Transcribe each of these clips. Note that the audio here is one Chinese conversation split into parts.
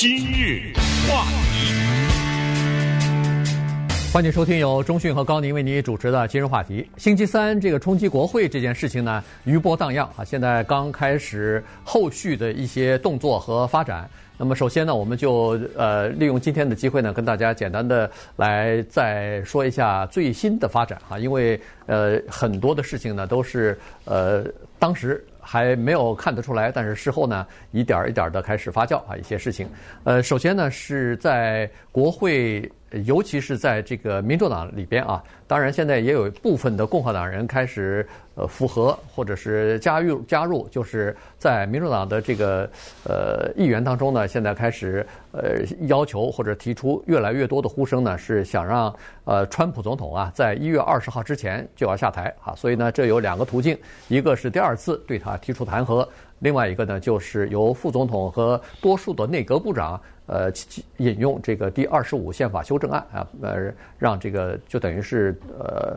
今日话题，欢迎收听由中讯和高宁为您主持的今日话题。星期三这个冲击国会这件事情呢，余波荡漾啊，现在刚开始后续的一些动作和发展。那么首先呢，我们就呃利用今天的机会呢，跟大家简单的来再说一下最新的发展哈，因为呃很多的事情呢都是呃当时还没有看得出来，但是事后呢一点儿一点儿的开始发酵啊一些事情。呃，首先呢是在国会。尤其是在这个民主党里边啊，当然现在也有部分的共和党人开始呃符合或者是加入加入，就是在民主党的这个呃议员当中呢，现在开始呃要求或者提出越来越多的呼声呢，是想让呃川普总统啊在一月二十号之前就要下台啊，所以呢这有两个途径，一个是第二次对他提出弹劾。另外一个呢，就是由副总统和多数的内阁部长，呃，引用这个第二十五宪法修正案啊，呃，让这个就等于是呃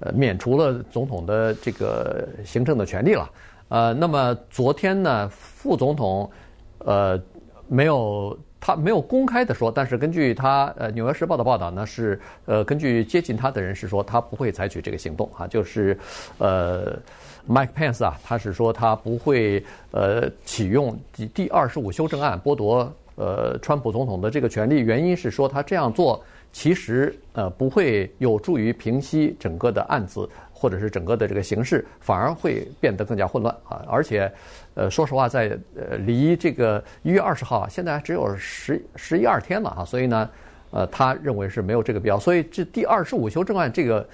呃免除了总统的这个行政的权利了。呃，那么昨天呢，副总统呃没有他没有公开的说，但是根据他呃《纽约时报》的报道呢，是呃根据接近他的人士说，他不会采取这个行动啊，就是呃。Mike Pence 啊，他是说他不会呃启用第第二十五修正案剥夺呃川普总统的这个权利，原因是说他这样做其实呃不会有助于平息整个的案子或者是整个的这个形势，反而会变得更加混乱啊！而且呃说实话，在呃离这个一月二十号现在还只有十十一二天了啊，所以呢。呃，他认为是没有这个必要，所以这第二十五修正案这个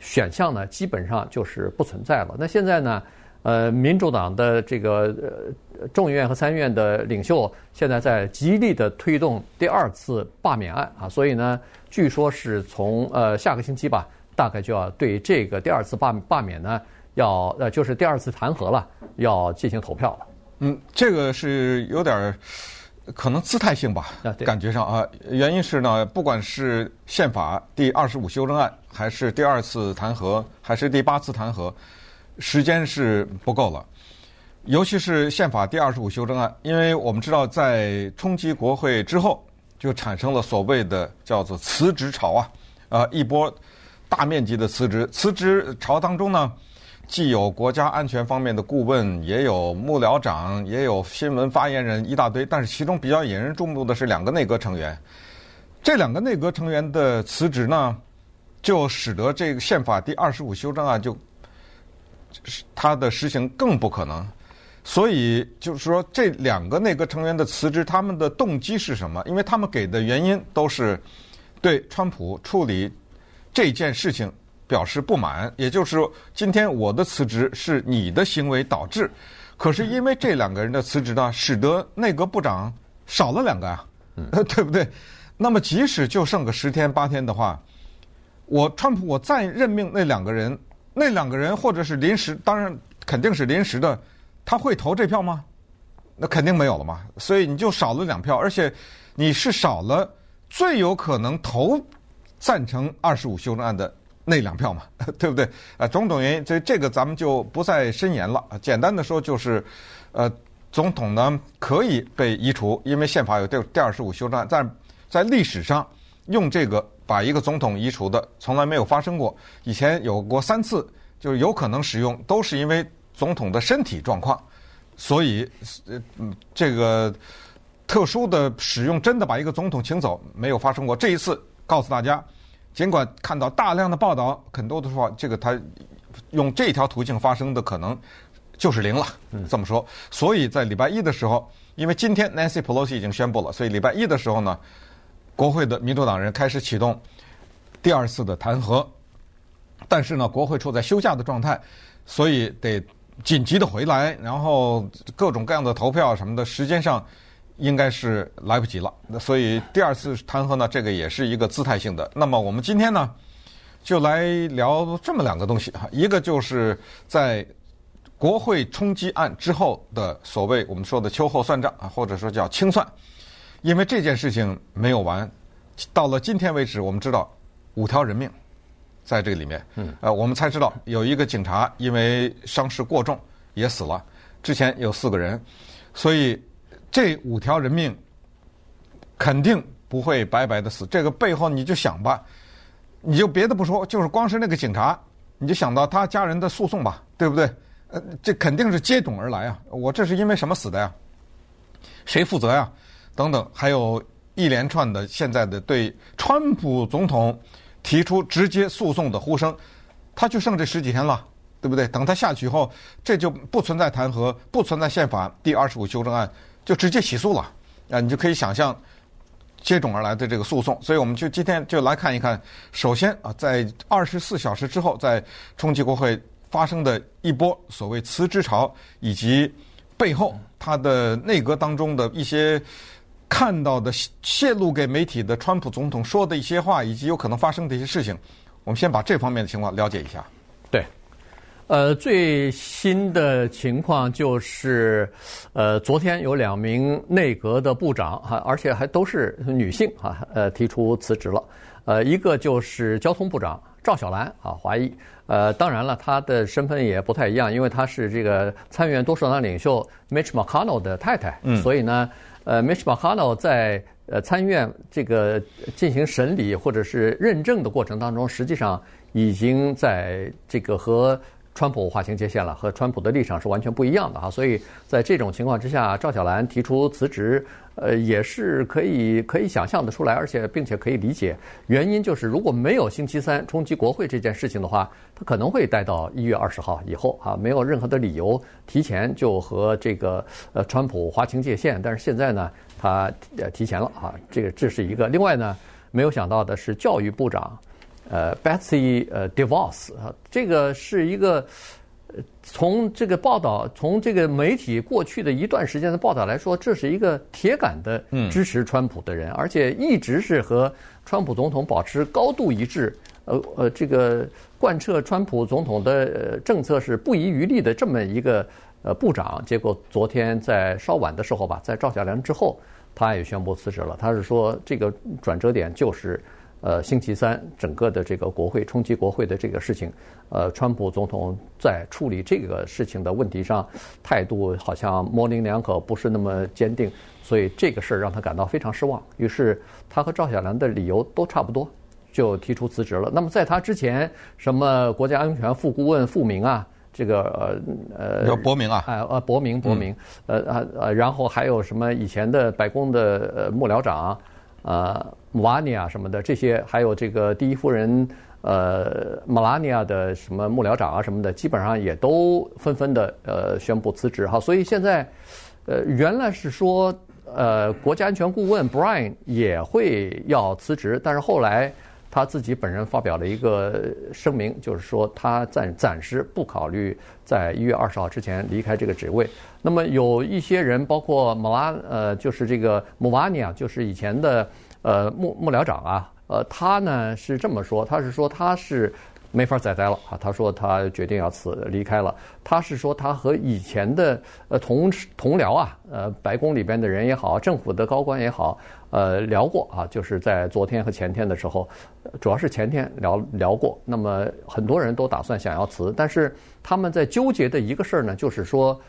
选项呢，基本上就是不存在了。那现在呢，呃，民主党的这个呃众议院和参议院的领袖现在在极力的推动第二次罢免案啊，所以呢，据说是从呃下个星期吧，大概就要对这个第二次罢罢免呢，要呃就是第二次弹劾了，要进行投票了。嗯，这个是有点。可能姿态性吧，感觉上啊，原因是呢，不管是宪法第二十五修正案，还是第二次弹劾，还是第八次弹劾，时间是不够了。尤其是宪法第二十五修正案，因为我们知道，在冲击国会之后，就产生了所谓的叫做辞职潮啊，啊，一波大面积的辞职，辞职潮当中呢。既有国家安全方面的顾问，也有幕僚长，也有新闻发言人一大堆。但是其中比较引人注目的是两个内阁成员，这两个内阁成员的辞职呢，就使得这个宪法第二十五修正案就它的实行更不可能。所以就是说，这两个内阁成员的辞职，他们的动机是什么？因为他们给的原因都是对川普处理这件事情。表示不满，也就是说，今天我的辞职是你的行为导致，可是因为这两个人的辞职呢，使得内阁部长少了两个呀，嗯，对不对？那么即使就剩个十天八天的话，我川普我再任命那两个人，那两个人或者是临时，当然肯定是临时的，他会投这票吗？那肯定没有了嘛，所以你就少了两票，而且你是少了最有可能投赞成二十五修正案的。那两票嘛，对不对？啊，种种原因，这这个咱们就不再深言了。简单的说就是，呃，总统呢可以被移除，因为宪法有第第二十五修正案，但在历史上用这个把一个总统移除的从来没有发生过。以前有过三次，就是有可能使用，都是因为总统的身体状况，所以呃，这个特殊的使用真的把一个总统请走没有发生过。这一次告诉大家。尽管看到大量的报道，很多的说这个他用这条途径发生的可能就是零了，这么说。所以在礼拜一的时候，因为今天 Nancy Pelosi 已经宣布了，所以礼拜一的时候呢，国会的民主党人开始启动第二次的弹劾。但是呢，国会处在休假的状态，所以得紧急的回来，然后各种各样的投票什么的，时间上。应该是来不及了，所以第二次弹劾呢，这个也是一个姿态性的。那么我们今天呢，就来聊这么两个东西哈，一个就是在国会冲击案之后的所谓我们说的秋后算账啊，或者说叫清算，因为这件事情没有完，到了今天为止，我们知道五条人命在这个里面，嗯，呃，我们才知道有一个警察因为伤势过重也死了，之前有四个人，所以。这五条人命肯定不会白白的死。这个背后你就想吧，你就别的不说，就是光是那个警察，你就想到他家人的诉讼吧，对不对？呃，这肯定是接踵而来啊！我这是因为什么死的呀？谁负责呀？等等，还有一连串的现在的对川普总统提出直接诉讼的呼声，他就剩这十几天了，对不对？等他下去以后，这就不存在弹劾，不存在宪法第二十五修正案，就直接起诉了啊！你就可以想象接踵而来的这个诉讼。所以我们就今天就来看一看，首先啊，在二十四小时之后，在冲击国会。发生的一波所谓辞职潮，以及背后他的内阁当中的一些看到的泄露给媒体的川普总统说的一些话，以及有可能发生的一些事情，我们先把这方面的情况了解一下。对，呃，最新的情况就是，呃，昨天有两名内阁的部长哈，而且还都是女性哈，呃，提出辞职了。呃，一个就是交通部长赵小兰啊，华裔。呃，当然了，她的身份也不太一样，因为她是这个参议院多数党领袖 Mitch McConnell 的太太，嗯，所以呢，呃，Mitch McConnell 在呃参议院这个进行审理或者是认证的过程当中，实际上已经在这个和。川普划清界限了，和川普的立场是完全不一样的哈，所以在这种情况之下，赵小兰提出辞职，呃，也是可以可以想象的出来，而且并且可以理解。原因就是如果没有星期三冲击国会这件事情的话，他可能会待到一月二十号以后啊，没有任何的理由提前就和这个呃川普划清界限。但是现在呢，他呃提前了啊，这个这是一个。另外呢，没有想到的是教育部长。呃，Betsy 呃 DeVos 啊，这个是一个从这个报道，从这个媒体过去的一段时间的报道来说，这是一个铁杆的支持川普的人，而且一直是和川普总统保持高度一致，呃呃，这个贯彻川普总统的政策是不遗余力的这么一个呃部长。结果昨天在稍晚的时候吧，在赵小兰之后，他也宣布辞职了。他是说，这个转折点就是。呃，星期三整个的这个国会冲击国会的这个事情，呃，川普总统在处理这个事情的问题上态度好像模棱两可，不是那么坚定，所以这个事儿让他感到非常失望。于是他和赵小兰的理由都差不多，就提出辞职了。那么在他之前，什么国家安全副顾问傅明啊，这个呃呃，叫伯明啊，呃呃伯明伯明，呃啊呃，然后还有什么以前的白宫的呃幕僚长。呃，穆拉尼亚什么的这些，还有这个第一夫人呃，马拉尼亚的什么幕僚长啊什么的，基本上也都纷纷的呃宣布辞职哈。所以现在，呃，原来是说呃国家安全顾问 Brian 也会要辞职，但是后来他自己本人发表了一个声明，就是说他暂暂时不考虑在一月二十号之前离开这个职位。那么有一些人，包括马拉，呃，就是这个穆瓦尼啊，就是以前的呃幕幕僚长啊，呃，他呢是这么说，他是说他是没法再待了啊，他说他决定要辞离开了。他是说他和以前的呃同同僚啊，呃白宫里边的人也好，政府的高官也好，呃聊过啊，就是在昨天和前天的时候，主要是前天聊聊过。那么很多人都打算想要辞，但是他们在纠结的一个事儿呢，就是说。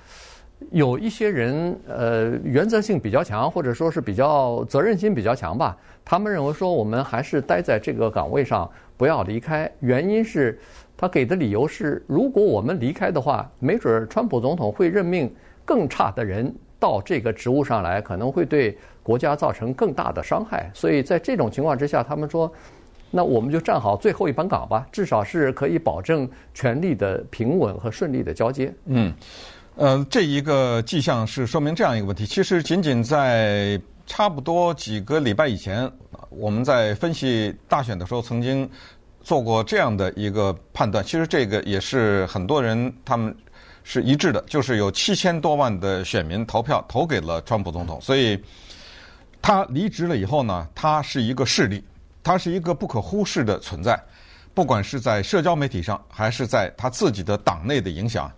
有一些人，呃，原则性比较强，或者说是比较责任心比较强吧。他们认为说，我们还是待在这个岗位上，不要离开。原因是，他给的理由是，如果我们离开的话，没准川普总统会任命更差的人到这个职务上来，可能会对国家造成更大的伤害。所以在这种情况之下，他们说，那我们就站好最后一班岗吧，至少是可以保证权力的平稳和顺利的交接。嗯。呃，这一个迹象是说明这样一个问题。其实，仅仅在差不多几个礼拜以前，我们在分析大选的时候，曾经做过这样的一个判断。其实，这个也是很多人他们是一致的，就是有七千多万的选民投票投给了川普总统。所以，他离职了以后呢，他是一个势力，他是一个不可忽视的存在，不管是在社交媒体上，还是在他自己的党内的影响。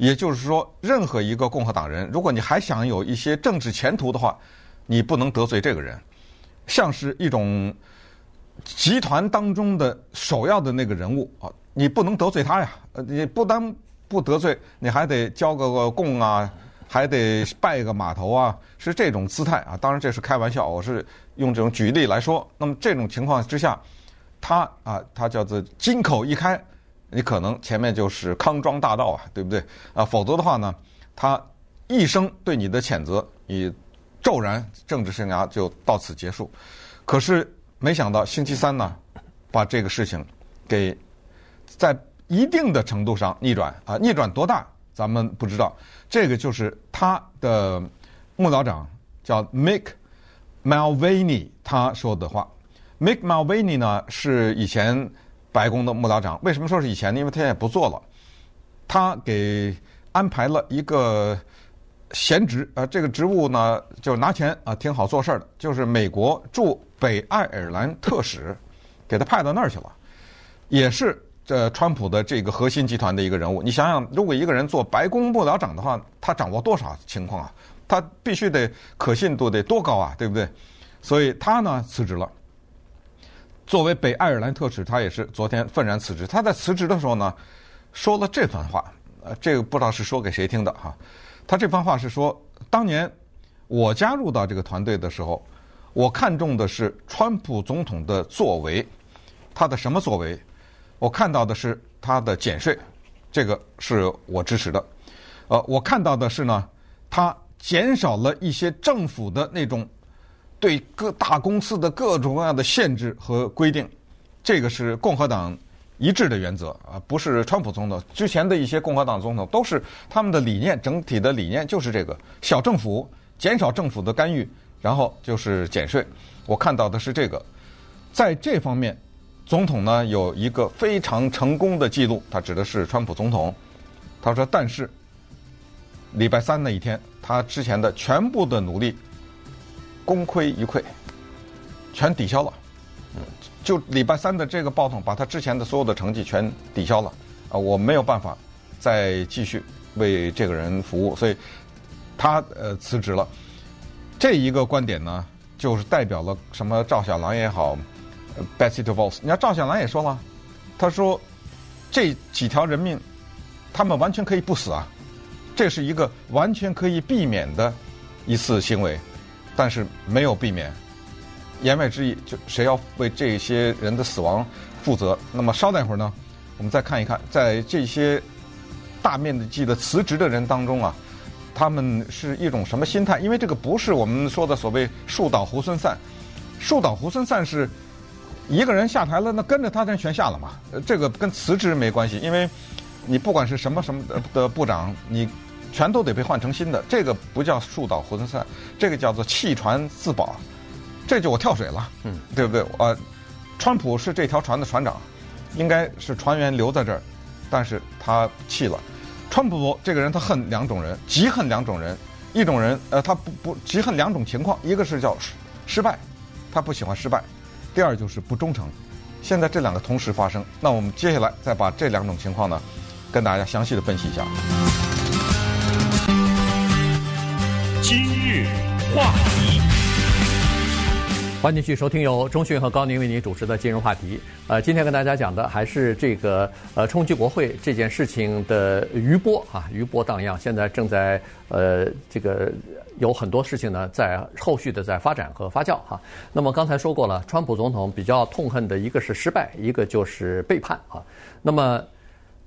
也就是说，任何一个共和党人，如果你还想有一些政治前途的话，你不能得罪这个人，像是一种集团当中的首要的那个人物啊，你不能得罪他呀。呃，你不单不得罪，你还得交个个贡啊，还得拜个码头啊，是这种姿态啊。当然这是开玩笑，我是用这种举例来说。那么这种情况之下，他啊，他叫做金口一开，你可能前面就是康庄大道啊，对不对啊？否则的话呢，他一生对你的谴责，你骤然政治生涯就到此结束。可是没想到星期三呢，把这个事情给在一定的程度上逆转啊，逆转多大咱们不知道。这个就是他的幕僚长叫 Mick Mulvaney 他说的话。Mick Mulvaney 呢是以前白宫的幕僚长，为什么说是以前呢？因为他也不做了。他给安排了一个闲职，呃，这个职务呢就拿钱啊，挺好做事儿的，就是美国驻北爱尔兰特使，给他派到那儿去了，也是。这川普的这个核心集团的一个人物，你想想，如果一个人做白宫幕僚长的话，他掌握多少情况啊？他必须得可信度得多高啊，对不对？所以他呢辞职了。作为北爱尔兰特使，他也是昨天愤然辞职。他在辞职的时候呢，说了这番话，呃，这个不知道是说给谁听的哈。他这番话是说，当年我加入到这个团队的时候，我看中的是川普总统的作为，他的什么作为？我看到的是他的减税，这个是我支持的。呃，我看到的是呢，他减少了一些政府的那种对各大公司的各种各样的限制和规定，这个是共和党一致的原则啊，不是川普总统。之前的一些共和党总统都是他们的理念，整体的理念就是这个：小政府，减少政府的干预，然后就是减税。我看到的是这个，在这方面。总统呢有一个非常成功的记录，他指的是川普总统。他说：“但是礼拜三那一天，他之前的全部的努力功亏一篑，全抵消了。就礼拜三的这个暴动，把他之前的所有的成绩全抵消了。啊，我没有办法再继续为这个人服务，所以他呃辞职了。这一个观点呢，就是代表了什么？赵小兰也好。” Betsy DeVos，你看赵小兰也说了，他说这几条人命，他们完全可以不死啊，这是一个完全可以避免的一次行为，但是没有避免。言外之意，就谁要为这些人的死亡负责？那么稍待会儿呢，我们再看一看，在这些大面积的辞职的人当中啊，他们是一种什么心态？因为这个不是我们说的所谓树倒猢狲散，树倒猢狲散是。一个人下台了，那跟着他的人全下了嘛？这个跟辞职没关系，因为你不管是什么什么的部长，你全都得被换成新的。这个不叫树倒猢狲散，这个叫做弃船自保。这就我跳水了，嗯，对不对？呃，川普是这条船的船长，应该是船员留在这儿，但是他弃了。川普这个人他恨两种人，极恨两种人，一种人呃他不不极恨两种情况，一个是叫失败，他不喜欢失败。第二就是不忠诚，现在这两个同时发生，那我们接下来再把这两种情况呢，跟大家详细的分析一下。话题，欢迎继续收听由钟讯和高宁为您主持的今日话题。呃，今天跟大家讲的还是这个呃冲击国会这件事情的余波啊，余波荡漾，现在正在呃这个。有很多事情呢，在后续的在发展和发酵哈。那么刚才说过了，川普总统比较痛恨的一个是失败，一个就是背叛啊。那么，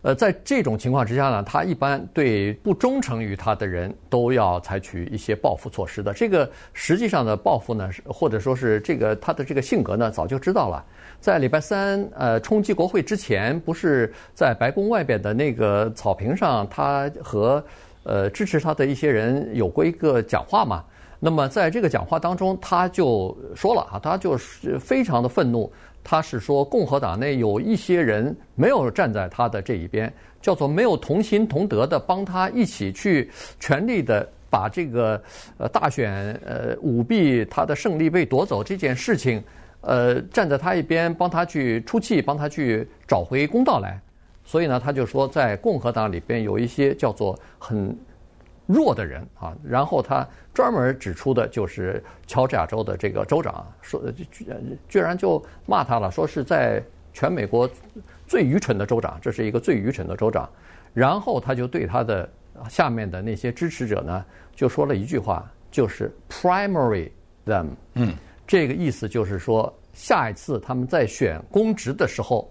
呃，在这种情况之下呢，他一般对不忠诚于他的人都要采取一些报复措施的。这个实际上的报复呢，或者说是这个他的这个性格呢，早就知道了。在礼拜三呃冲击国会之前，不是在白宫外边的那个草坪上，他和。呃，支持他的一些人有过一个讲话嘛？那么在这个讲话当中，他就说了啊，他就是非常的愤怒。他是说，共和党内有一些人没有站在他的这一边，叫做没有同心同德的帮他一起去全力的把这个呃大选呃舞弊他的胜利被夺走这件事情，呃站在他一边帮他去出气，帮他去找回公道来。所以呢，他就说，在共和党里边有一些叫做很弱的人啊，然后他专门指出的就是乔治亚州的这个州长，说居居然就骂他了，说是在全美国最愚蠢的州长，这是一个最愚蠢的州长。然后他就对他的下面的那些支持者呢，就说了一句话，就是 primary them。嗯，这个意思就是说，下一次他们在选公职的时候，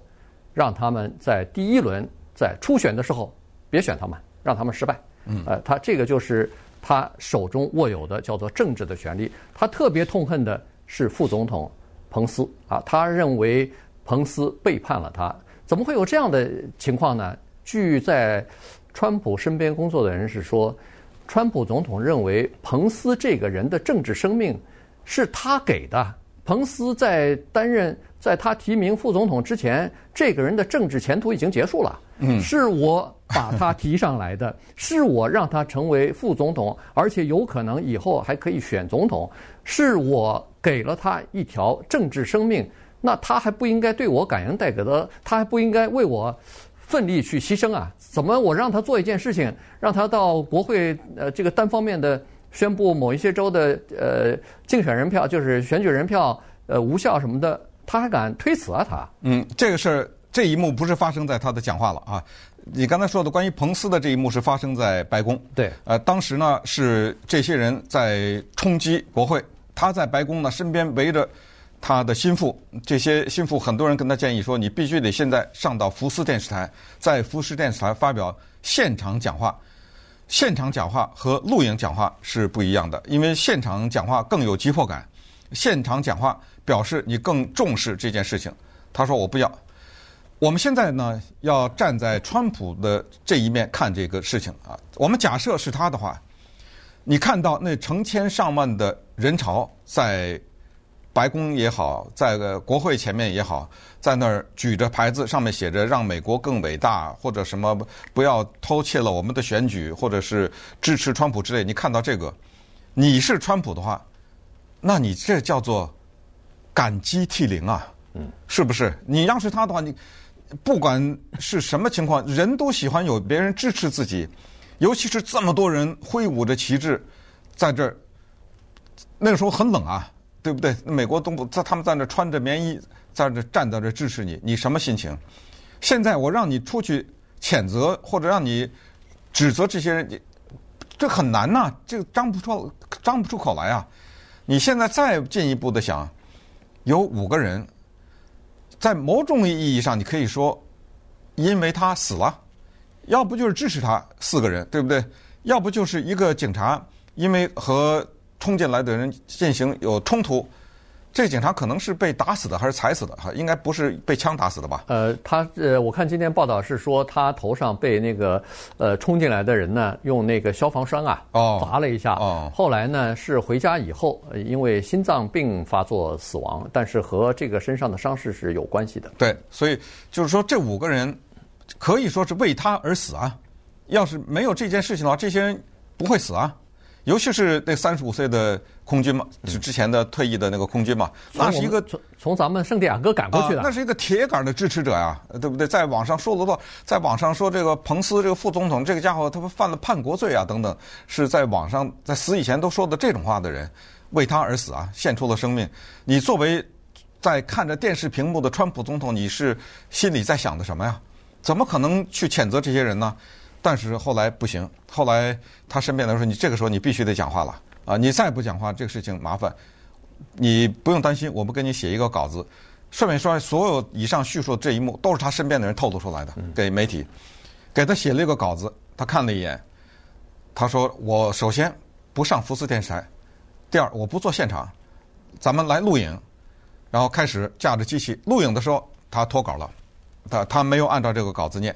让他们在第一轮在初选的时候别选他们，让他们失败。嗯，呃，他这个就是他手中握有的叫做政治的权利。他特别痛恨的是副总统彭斯啊，他认为彭斯背叛了他。怎么会有这样的情况呢？据在川普身边工作的人是说，川普总统认为彭斯这个人的政治生命是他给的。彭斯在担任，在他提名副总统之前，这个人的政治前途已经结束了。嗯，是我把他提上来的，是我让他成为副总统，而且有可能以后还可以选总统，是我给了他一条政治生命。那他还不应该对我感恩戴德，他还不应该为我奋力去牺牲啊？怎么我让他做一件事情，让他到国会呃这个单方面的宣布某一些州的呃竞选人票就是选举人票呃无效什么的，他还敢推辞啊？他嗯，这个事儿这一幕不是发生在他的讲话了啊？你刚才说的关于彭斯的这一幕是发生在白宫。对，呃，当时呢是这些人在冲击国会，他在白宫呢身边围着。他的心腹，这些心腹很多人跟他建议说：“你必须得现在上到福斯电视台，在福斯电视台发表现场讲话。现场讲话和录影讲话是不一样的，因为现场讲话更有急迫感。现场讲话表示你更重视这件事情。”他说：“我不要。我们现在呢，要站在川普的这一面看这个事情啊。我们假设是他的话，你看到那成千上万的人潮在。”白宫也好，在个国会前面也好，在那儿举着牌子，上面写着“让美国更伟大”或者什么“不要偷窃了我们的选举”或者是支持川普之类。你看到这个，你是川普的话，那你这叫做感激涕零啊，嗯，是不是？你要是他的话，你不管是什么情况，人都喜欢有别人支持自己，尤其是这么多人挥舞着旗帜在这儿，那个时候很冷啊。对不对？美国东部在他们在那穿着棉衣，在那站在这支持你，你什么心情？现在我让你出去谴责或者让你指责这些人，你这很难呐、这张不出张不出口来啊！你现在再进一步的想，有五个人，在某种意义上，你可以说，因为他死了，要不就是支持他四个人，对不对？要不就是一个警察，因为和。冲进来的人进行有冲突，这警察可能是被打死的还是踩死的？哈，应该不是被枪打死的吧？呃，他呃，我看今天报道是说他头上被那个呃冲进来的人呢用那个消防栓啊砸了一下，哦，后来呢是回家以后因为心脏病发作死亡，但是和这个身上的伤势是有关系的。对，所以就是说这五个人可以说是为他而死啊！要是没有这件事情的话，这些人不会死啊。尤其是那三十五岁的空军嘛，是之前的退役的那个空军嘛，那是一个从从咱们圣地亚哥赶过去的，那是一个铁杆的支持者呀，对不对？在网上说了多，在网上说这个彭斯这个副总统这个家伙他不犯了叛国罪啊等等，是在网上在死以前都说的这种话的人，为他而死啊，献出了生命。你作为在看着电视屏幕的川普总统，你是心里在想的什么呀？怎么可能去谴责这些人呢？但是后来不行，后来他身边的人说：“你这个时候你必须得讲话了啊！你再不讲话，这个事情麻烦。你不用担心，我们给你写一个稿子。顺便说，所有以上叙述的这一幕都是他身边的人透露出来的，给媒体，给他写了一个稿子。他看了一眼，他说：‘我首先不上福斯电视台，第二我不做现场，咱们来录影。’然后开始架着机器录影的时候，他脱稿了，他他没有按照这个稿子念。”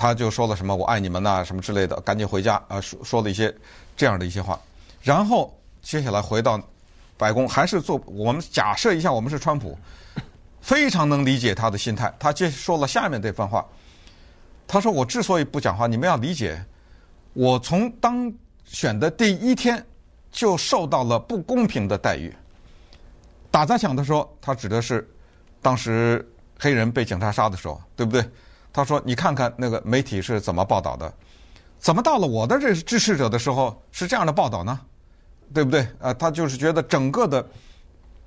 他就说了什么“我爱你们”呐，什么之类的，赶紧回家啊！说说了一些这样的一些话，然后接下来回到白宫，还是做我们假设一下，我们是川普，非常能理解他的心态。他接说了下面这番话，他说：“我之所以不讲话，你们要理解，我从当选的第一天就受到了不公平的待遇。打砸抢的时候，他指的是当时黑人被警察杀的时候，对不对？”他说：“你看看那个媒体是怎么报道的，怎么到了我的这支持者的时候是这样的报道呢？对不对？啊，他就是觉得整个的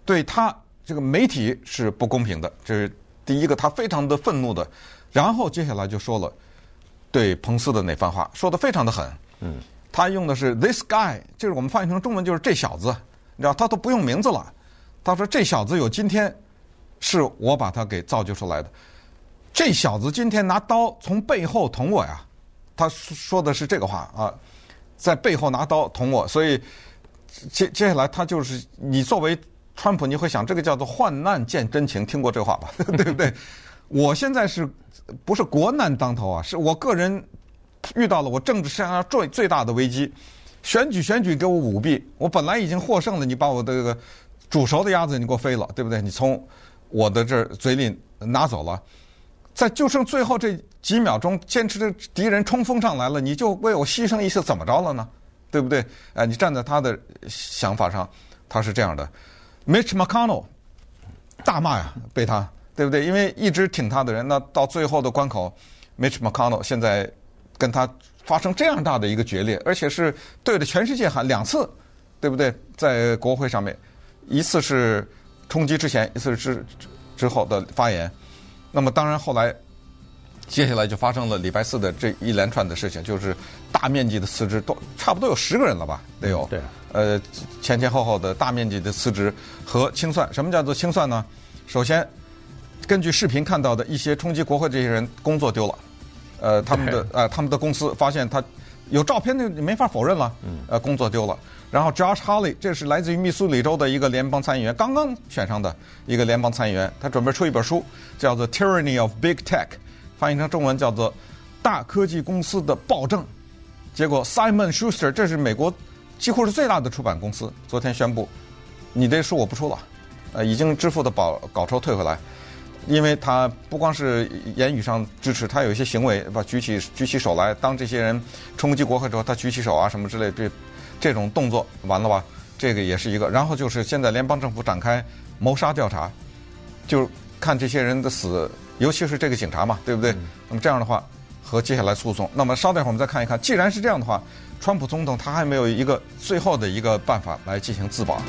对他这个媒体是不公平的，这是第一个，他非常的愤怒的。然后接下来就说了，对彭斯的那番话，说的非常的狠。嗯，他用的是 this guy，就是我们翻译成中文就是这小子，你知道他都不用名字了。他说这小子有今天，是我把他给造就出来的。这小子今天拿刀从背后捅我呀，他说的是这个话啊，在背后拿刀捅我，所以接接下来他就是你作为川普，你会想这个叫做患难见真情，听过这话吧？对 不对？我现在是不是国难当头啊？是我个人遇到了我政治生涯最最大的危机，选举选举给我舞弊，我本来已经获胜了，你把我的这个煮熟的鸭子你给我飞了，对不对？你从我的这嘴里拿走了。在就剩最后这几秒钟，坚持着敌人冲锋上来了，你就为我牺牲一次，怎么着了呢？对不对？哎，你站在他的想法上，他是这样的。Mitch McConnell 大骂呀，被他对不对？因为一直挺他的人，那到最后的关口，Mitch McConnell 现在跟他发生这样大的一个决裂，而且是对着全世界喊两次，对不对？在国会上面，一次是冲击之前，一次是之之后的发言。那么当然，后来接下来就发生了礼拜四的这一连串的事情，就是大面积的辞职，都差不多有十个人了吧？得有。对。呃，前前后后的大面积的辞职和清算。什么叫做清算呢？首先，根据视频看到的一些冲击国会这些人工作丢了，呃，他们的呃他们的公司发现他有照片，那没法否认了。嗯。呃，工作丢了。然后，Josh Hawley，这是来自于密苏里州的一个联邦参议员，刚刚选上的一个联邦参议员，他准备出一本书，叫做《Tyranny of Big Tech》，翻译成中文叫做《大科技公司的暴政》。结果，Simon Schuster，这是美国几乎是最大的出版公司，昨天宣布，你这书我不出了，呃，已经支付的保稿酬退回来，因为他不光是言语上支持，他有一些行为，把举起举起手来，当这些人冲击国会之后，他举起手啊什么之类这。这种动作完了吧？这个也是一个。然后就是现在联邦政府展开谋杀调查，就看这些人的死，尤其是这个警察嘛，对不对？嗯、那么这样的话和接下来诉讼，那么稍等会儿我们再看一看。既然是这样的话，川普总统他还没有一个最后的一个办法来进行自保。